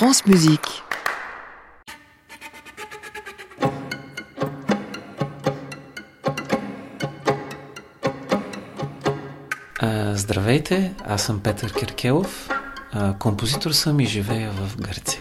France Musique. Здравейте, аз съм Петър Киркелов. Композитор съм и живея в Гърция.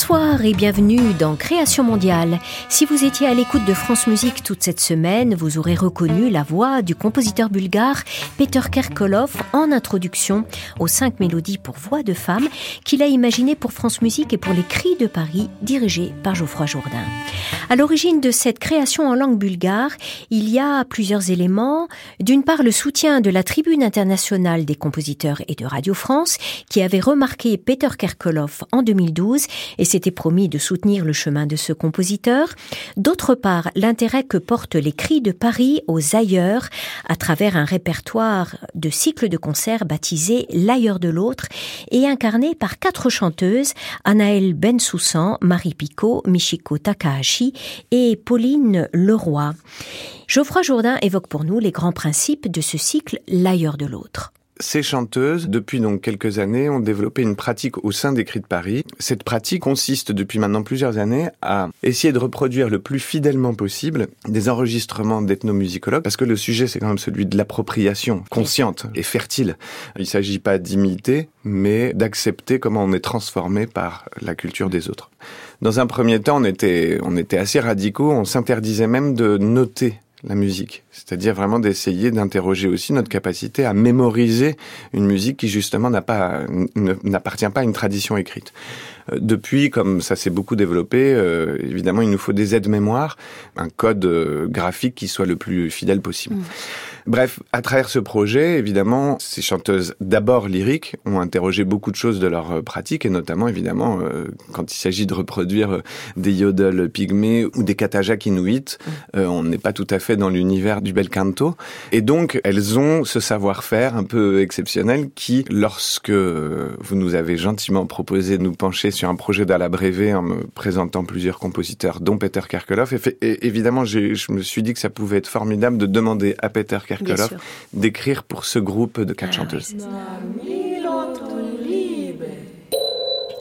Bonsoir et bienvenue dans Création mondiale. Si vous étiez à l'écoute de France Musique toute cette semaine, vous aurez reconnu la voix du compositeur bulgare Peter Kerkolov en introduction aux cinq mélodies pour voix de femme qu'il a imaginées pour France Musique et pour les Cris de Paris dirigés par Geoffroy Jourdain. À l'origine de cette création en langue bulgare, il y a plusieurs éléments. D'une part, le soutien de la Tribune internationale des compositeurs et de Radio France qui avait remarqué Peter Kerkolov en 2012 et s'était promis de soutenir le chemin de ce compositeur. D'autre part, l'intérêt que portent les cris de Paris aux ailleurs à travers un répertoire de cycles de concerts baptisé L'ailleurs de l'autre et incarné par quatre chanteuses, Anaël Bensoussan, Marie Picot, Michiko Takahashi et Pauline Leroy. Geoffroy Jourdain évoque pour nous les grands principes de ce cycle L'ailleurs de l'autre. Ces chanteuses, depuis donc quelques années, ont développé une pratique au sein des Cris de Paris. Cette pratique consiste depuis maintenant plusieurs années à essayer de reproduire le plus fidèlement possible des enregistrements d'ethnomusicologues, parce que le sujet c'est quand même celui de l'appropriation consciente et fertile. Il ne s'agit pas d'imiter, mais d'accepter comment on est transformé par la culture des autres. Dans un premier temps, on était, on était assez radicaux, on s'interdisait même de noter la musique. C'est-à-dire vraiment d'essayer d'interroger aussi notre capacité à mémoriser une musique qui justement n'a pas, n'appartient pas à une tradition écrite. Euh, depuis, comme ça s'est beaucoup développé, euh, évidemment, il nous faut des aides-mémoires, un code euh, graphique qui soit le plus fidèle possible. Mmh. Bref, à travers ce projet, évidemment, ces chanteuses d'abord lyriques ont interrogé beaucoup de choses de leur euh, pratique, et notamment, évidemment, euh, quand il s'agit de reproduire euh, des yodels pygmées ou des katajaks inuits, on n'est pas tout à fait dans l'univers du bel canto. Et donc, elles ont ce savoir-faire un peu exceptionnel qui, lorsque vous nous avez gentiment proposé de nous pencher sur un projet d'Ala Brévé en me présentant plusieurs compositeurs, dont Peter Kerkelov, et, évidemment, je me suis dit que ça pouvait être formidable de demander à Peter d'écrire pour ce groupe de quatre ah chanteuses.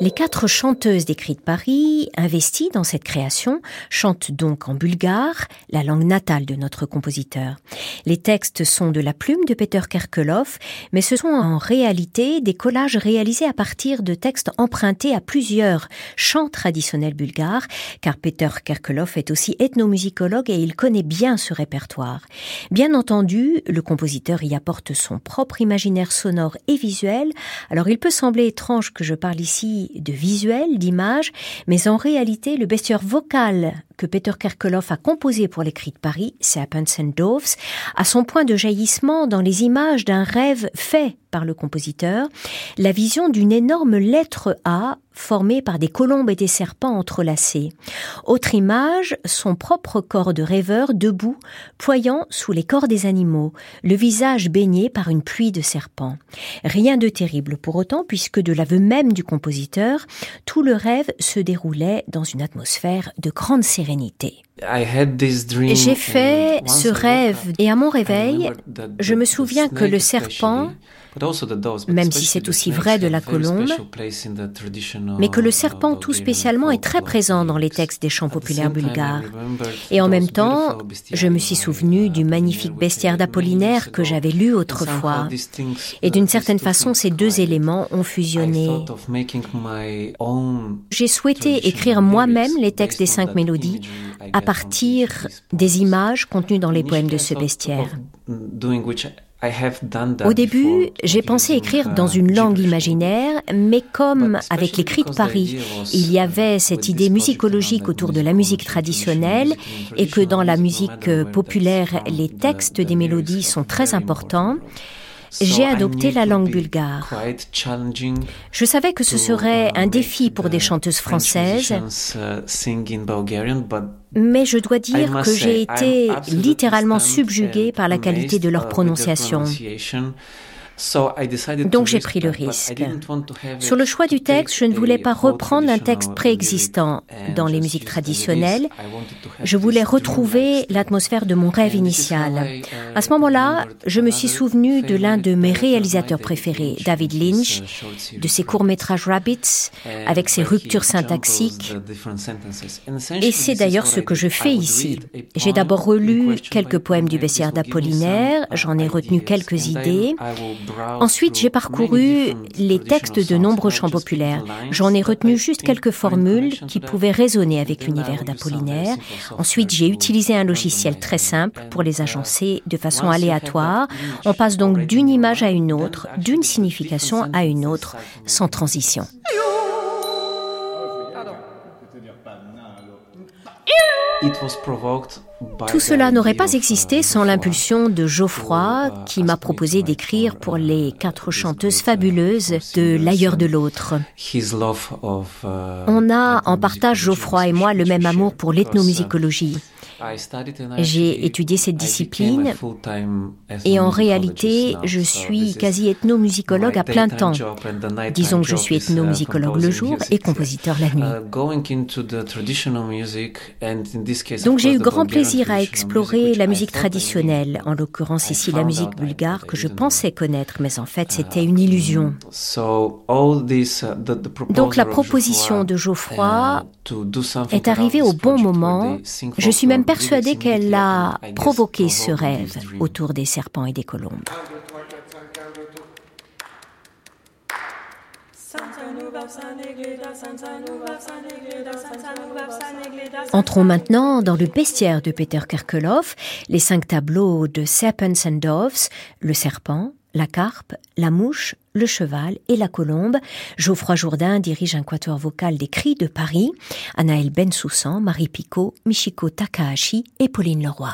Les quatre chanteuses des Cris de Paris, investies dans cette création, chantent donc en bulgare, la langue natale de notre compositeur. Les textes sont de la plume de Peter Kerkelov, mais ce sont en réalité des collages réalisés à partir de textes empruntés à plusieurs chants traditionnels bulgares, car Peter Kerkelov est aussi ethnomusicologue et il connaît bien ce répertoire. Bien entendu, le compositeur y apporte son propre imaginaire sonore et visuel, alors il peut sembler étrange que je parle ici de visuel, d'image, mais en réalité, le bestiaire vocal que Peter Kerkelov a composé pour les cris de Paris, Serpents and Doves, a son point de jaillissement dans les images d'un rêve fait par le compositeur, la vision d'une énorme lettre A formée par des colombes et des serpents entrelacés. Autre image, son propre corps de rêveur debout, ployant sous les corps des animaux, le visage baigné par une pluie de serpents. Rien de terrible pour autant, puisque de l'aveu même du compositeur, tout le rêve se déroulait dans une atmosphère de grande sérénité. J'ai fait ce rêve et à mon réveil, je me souviens que le serpent même si c'est aussi vrai de la colombe, mais que le serpent tout spécialement est très présent dans les textes des chants populaires bulgares. Et en même temps, je me suis souvenu du magnifique bestiaire d'Apollinaire que j'avais lu autrefois. Et d'une certaine façon, ces deux éléments ont fusionné. J'ai souhaité écrire moi-même les textes des cinq mélodies à partir des images contenues dans les poèmes de ce bestiaire. Au début, j'ai pensé écrire dans une langue imaginaire, mais comme avec les cris de Paris, il y avait cette idée musicologique autour de la musique traditionnelle et que dans la musique populaire, les textes des mélodies sont très importants, j'ai adopté la langue bulgare. Je savais que ce serait un défi pour des chanteuses françaises, mais je dois dire que j'ai été littéralement subjuguée par la qualité de leur prononciation. Donc j'ai pris le risque. Sur le choix du texte, je ne voulais pas reprendre un texte préexistant dans les musiques traditionnelles. Je voulais retrouver l'atmosphère de mon rêve initial. À ce moment-là, je me suis souvenu de l'un de mes réalisateurs préférés, David Lynch, de ses courts-métrages Rabbits, avec ses ruptures syntaxiques. Et c'est d'ailleurs ce que je fais ici. J'ai d'abord relu quelques poèmes du baissière d'Apollinaire, j'en ai retenu quelques idées. Ensuite, j'ai parcouru les textes de nombreux chants populaires. J'en ai retenu juste quelques formules qui pouvaient résonner avec l'univers d'Apollinaire. Ensuite, j'ai utilisé un logiciel très simple pour les agencer de façon aléatoire. On passe donc d'une image à une autre, d'une signification à une autre, sans transition. Tout cela n'aurait pas existé sans l'impulsion de Geoffroy qui m'a proposé d'écrire pour les quatre chanteuses fabuleuses de L'ailleurs de l'autre. On a en partage Geoffroy et moi le même amour pour l'ethnomusicologie. J'ai étudié cette discipline et en réalité, je suis quasi ethnomusicologue à plein temps. Disons que je suis ethnomusicologue le jour et compositeur la nuit. Donc j'ai eu grand plaisir à explorer la musique traditionnelle, en l'occurrence ici la musique bulgare que je pensais connaître, mais en fait c'était une illusion. Donc la proposition de Geoffroy est arrivée au bon moment. Je suis même persuadée qu'elle a provoqué ce rêve autour des serpents et des colombes. Entrons maintenant dans le bestiaire de Peter Kerkelhoff, les cinq tableaux de Serpents and Doves, le serpent, la carpe, la mouche, le cheval et la colombe. Geoffroy Jourdain dirige un quatuor vocal des cris de Paris. Anaël Bensoussan, Marie Picot, Michiko Takahashi et Pauline Leroy.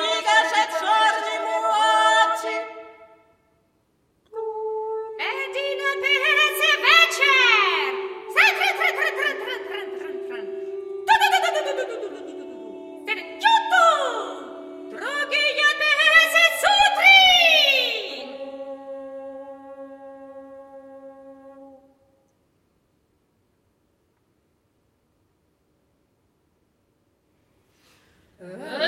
Uh.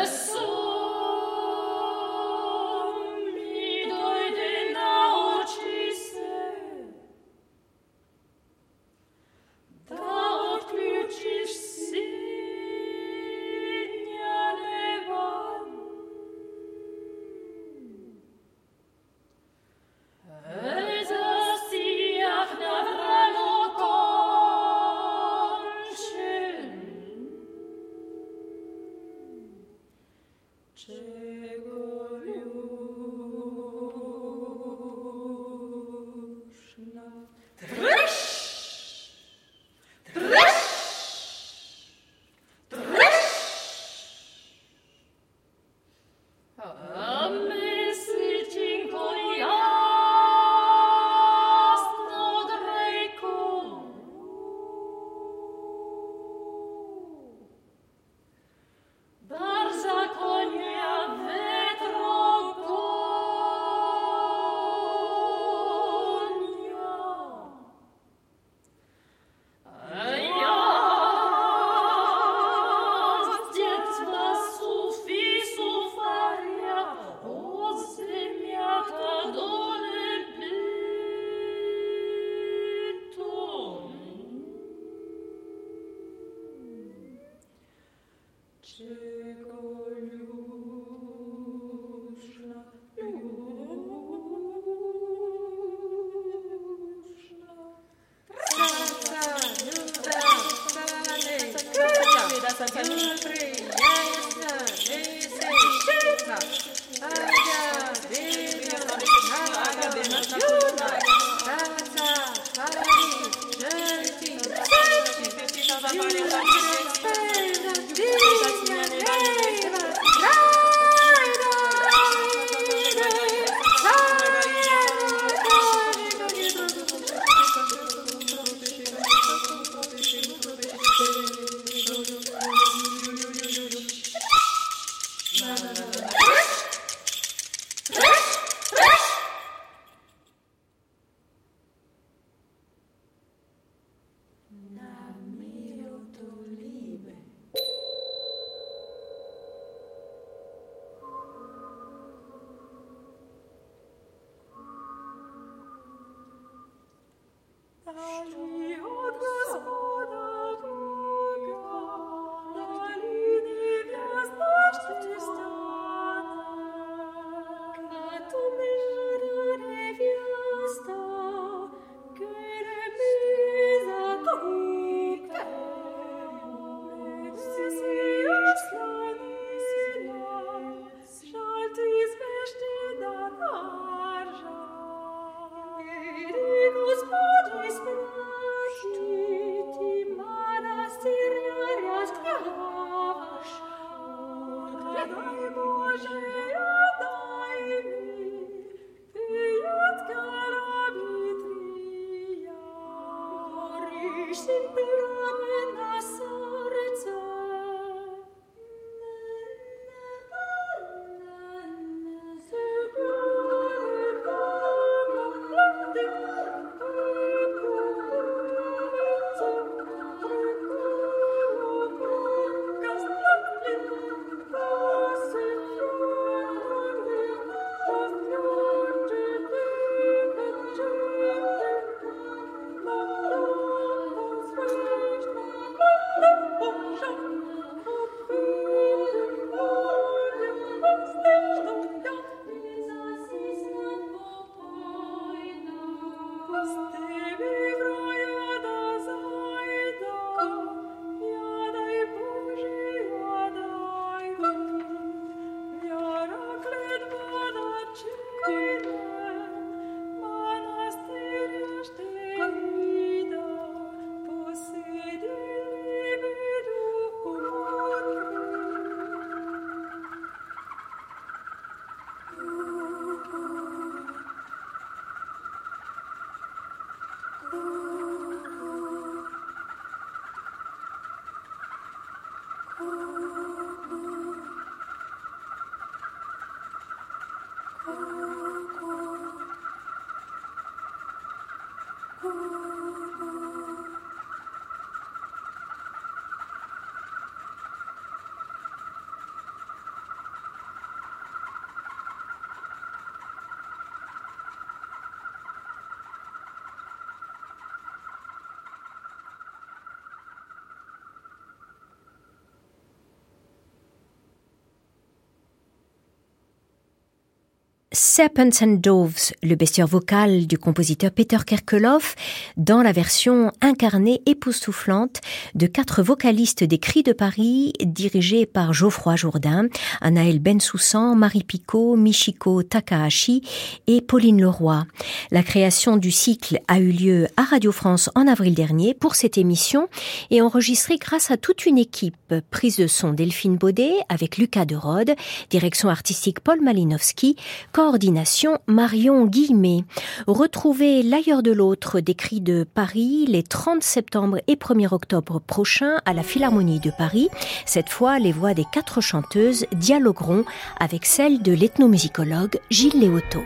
Serpents and Doves, le bestiaire vocal du compositeur Peter Kerkeloff, dans la version incarnée époustouflante de quatre vocalistes des Cris de Paris, dirigés par Geoffroy Jourdain, Anaël Bensoussan, Marie Picot, Michiko Takahashi et Pauline Leroy. La création du cycle a eu lieu à Radio France en avril dernier pour cette émission et enregistrée grâce à toute une équipe. Prise de son Delphine Baudet avec Lucas de Rode, direction artistique Paul Malinowski, coordination Marion Guillemet. Retrouvez l'ailleurs de l'autre des cris de Paris les 30 septembre et 1er octobre prochains à la Philharmonie de Paris. Cette fois, les voix des quatre chanteuses dialogueront avec celles de l'ethnomusicologue Gilles Léoto.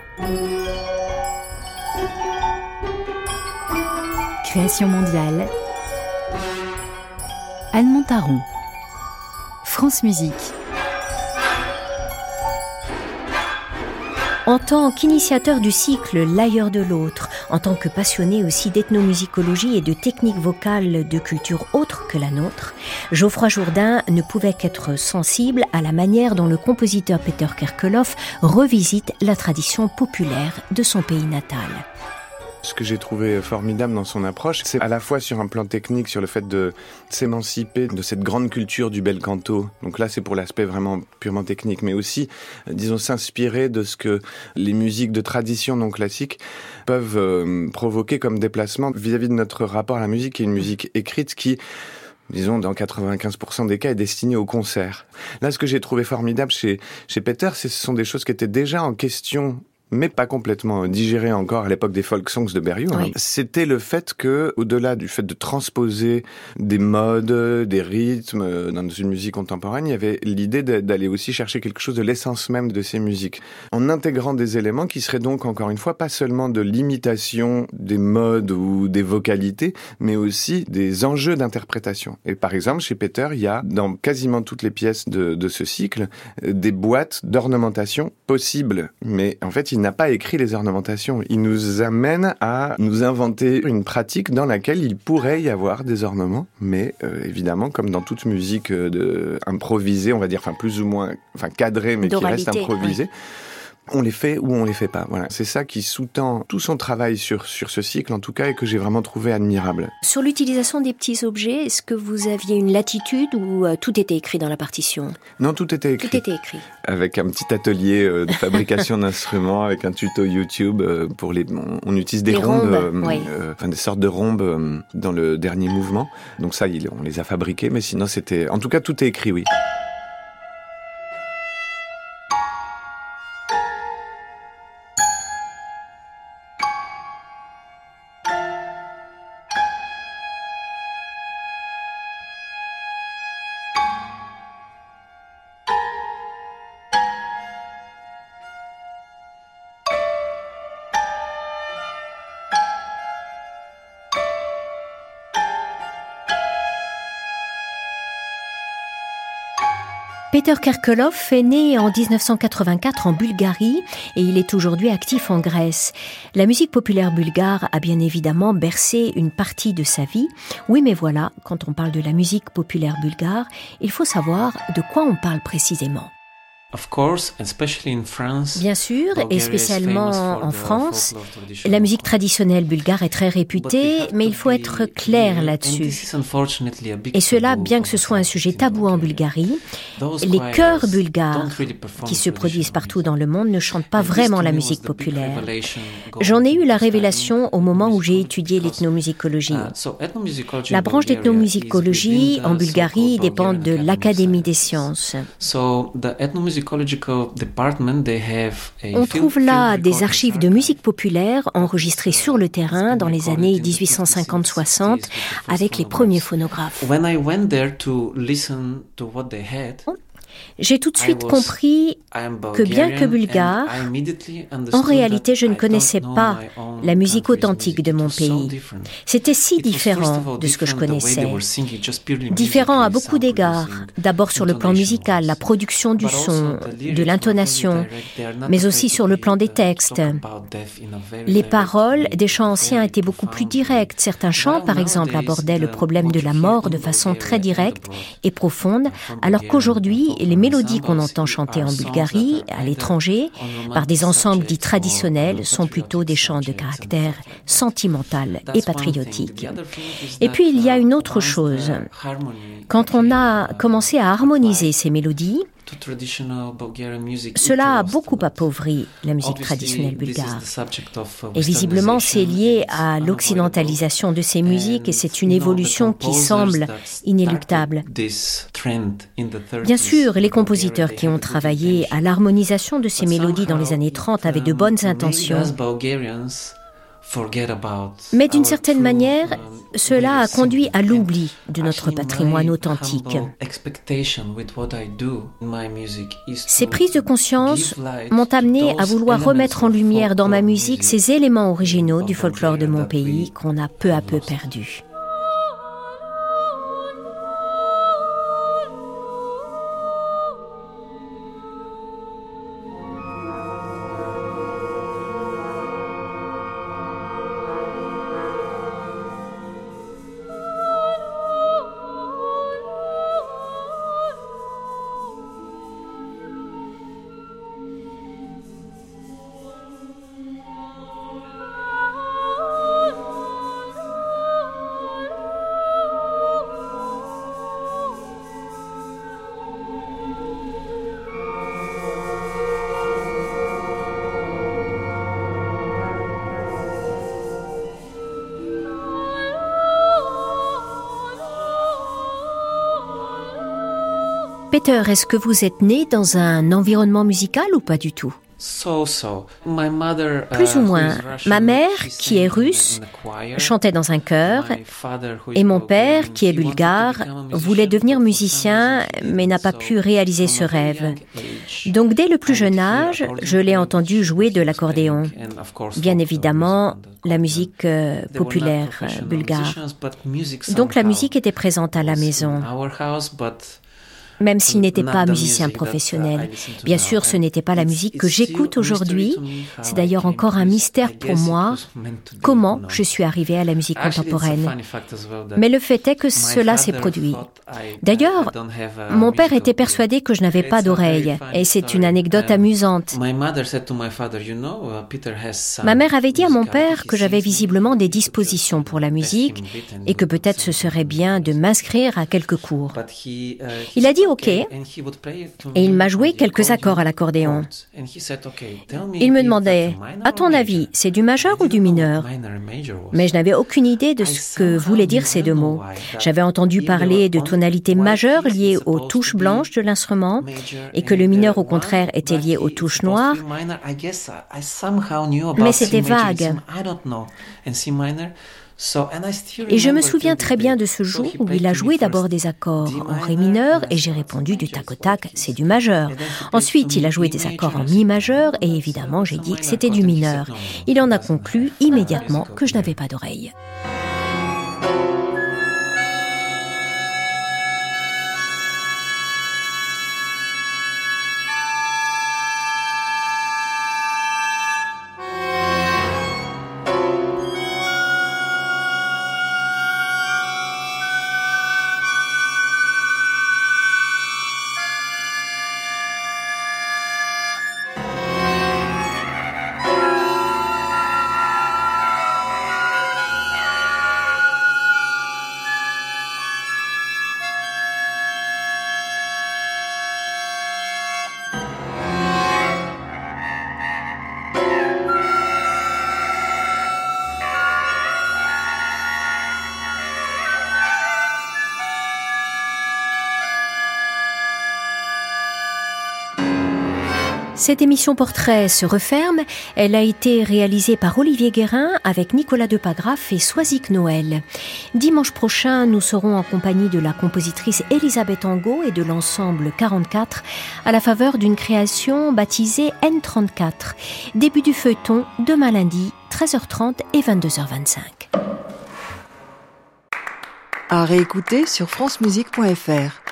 Création mondiale. Anne Montaron. France Musique. En tant qu'initiateur du cycle L'ailleurs de l'autre, en tant que passionné aussi d'ethnomusicologie et de techniques vocales de culture autre que la nôtre, Geoffroy Jourdain ne pouvait qu'être sensible à la manière dont le compositeur Peter Kerkeloff revisite la tradition populaire de son pays natal. Ce que j'ai trouvé formidable dans son approche, c'est à la fois sur un plan technique, sur le fait de s'émanciper de cette grande culture du bel canto. Donc là, c'est pour l'aspect vraiment purement technique, mais aussi, euh, disons, s'inspirer de ce que les musiques de tradition non classique peuvent euh, provoquer comme déplacement vis-à-vis de notre rapport à la musique, qui est une musique écrite qui disons dans 95% des cas, est destinée au concert. Là, ce que j'ai trouvé formidable chez, chez Peter, ce sont des choses qui étaient déjà en question mais pas complètement digéré encore à l'époque des folk songs de Berriot, hein. c'était le fait que, au-delà du fait de transposer des modes, des rythmes euh, dans une musique contemporaine, il y avait l'idée d'aller aussi chercher quelque chose de l'essence même de ces musiques, en intégrant des éléments qui seraient donc encore une fois pas seulement de l'imitation des modes ou des vocalités, mais aussi des enjeux d'interprétation. Et par exemple, chez Peter, il y a dans quasiment toutes les pièces de, de ce cycle des boîtes d'ornementation possibles, mais en fait, il n'a pas écrit les ornementations. Il nous amène à nous inventer une pratique dans laquelle il pourrait y avoir des ornements, mais euh, évidemment, comme dans toute musique euh, de, improvisée, on va dire, enfin plus ou moins, enfin cadrée, mais qui reste improvisée on les fait ou on les fait pas. Voilà, c'est ça qui sous-tend tout son travail sur sur ce cycle en tout cas et que j'ai vraiment trouvé admirable. Sur l'utilisation des petits objets, est-ce que vous aviez une latitude ou euh, tout était écrit dans la partition? Non, tout était écrit. Tout était écrit. Avec un petit atelier euh, de fabrication d'instruments, avec un tuto YouTube euh, pour les. On, utilise des rhombes, enfin des sortes de rhombes dans le dernier mouvement. Donc ça, on les a fabriqués, mais sinon c'était. En tout cas, tout est écrit, oui. Peter Kerkelov est né en 1984 en Bulgarie et il est aujourd'hui actif en Grèce. La musique populaire bulgare a bien évidemment bercé une partie de sa vie. Oui, mais voilà, quand on parle de la musique populaire bulgare, il faut savoir de quoi on parle précisément. Bien sûr, et spécialement en France, la musique traditionnelle bulgare est très réputée, mais il faut être clair là-dessus. Et cela, bien que ce soit un sujet tabou en Bulgarie, les chœurs bulgares qui se produisent partout dans le monde ne chantent pas vraiment la musique populaire. J'en ai eu la révélation au moment où j'ai étudié l'ethnomusicologie. Uh, la branche d'ethnomusicologie en Bulgarie dépend de l'Académie des sciences. On trouve là des archives de musique populaire enregistrées sur le terrain dans les années 1850-60 avec les premiers phonographes. J'ai tout de suite compris que bien que bulgare, en réalité je ne connaissais pas la musique authentique de mon pays. C'était si différent de ce que je connaissais. Différent à beaucoup d'égards. D'abord sur le plan musical, la production du son, de l'intonation, mais aussi sur le plan des textes. Les paroles des chants anciens étaient beaucoup plus directes. Certains chants, par exemple, abordaient le problème de la mort de façon très directe et profonde, alors qu'aujourd'hui, les mélodies qu'on entend chanter en Bulgarie, à l'étranger, par des ensembles dits traditionnels, sont plutôt des chants de caractère sentimental et patriotique. Et puis il y a une autre chose. Quand on a commencé à harmoniser ces mélodies, cela a beaucoup appauvri la musique traditionnelle bulgare. Et visiblement, c'est lié à l'occidentalisation de ces musiques et c'est une évolution qui semble inéluctable. Bien sûr, les compositeurs qui ont travaillé à l'harmonisation de ces mélodies dans les années 30 avaient de bonnes intentions. Mais d'une certaine manière, um, cela a conduit à l'oubli de notre patrimoine authentique. Ces prises de conscience m'ont amené à vouloir remettre en lumière dans ma musique ces éléments originaux du folklore de mon pays qu'on a peu à peu perdus. Peter, est-ce que vous êtes né dans un environnement musical ou pas du tout? Plus ou moins. Ma mère, qui est russe, chantait dans un chœur, et mon père, qui est bulgare, voulait devenir musicien, mais n'a pas pu réaliser ce rêve. Donc dès le plus jeune âge, je l'ai entendu jouer de l'accordéon. Bien évidemment, la musique euh, populaire euh, bulgare. Donc la musique était présente à la maison même s'il n'était pas musicien professionnel. Bien sûr, ce n'était pas la musique que j'écoute aujourd'hui. C'est d'ailleurs encore un mystère pour moi comment je suis arrivé à la musique contemporaine. Mais le fait est que cela s'est produit. D'ailleurs, mon père était persuadé que je n'avais pas d'oreille, et c'est une anecdote amusante. Ma mère avait dit à mon père que j'avais visiblement des dispositions pour la musique et que peut-être ce serait bien de m'inscrire à quelques cours. Il a dit OK. Et il m'a joué quelques accords à l'accordéon. Il me demandait, à ton avis, c'est du majeur ou du mineur Mais je n'avais aucune idée de ce que voulaient dire ces deux mots. J'avais entendu parler de tonalités majeures liées aux touches blanches de l'instrument et que le mineur, au contraire, était lié aux touches noires. Mais c'était vague. Et je me souviens très bien de ce jour où il a joué d'abord des accords en ré mineur et j'ai répondu du tac au tac, c'est du majeur. Ensuite, il a joué des accords en mi majeur et évidemment, j'ai dit que c'était du mineur. Il en a conclu immédiatement que je n'avais pas d'oreille. Cette émission portrait se referme. Elle a été réalisée par Olivier Guérin avec Nicolas Depagraf et Soisic Noël. Dimanche prochain, nous serons en compagnie de la compositrice Elisabeth Angot et de l'ensemble 44 à la faveur d'une création baptisée N34. Début du feuilleton demain lundi, 13h30 et 22h25. À réécouter sur francemusique.fr.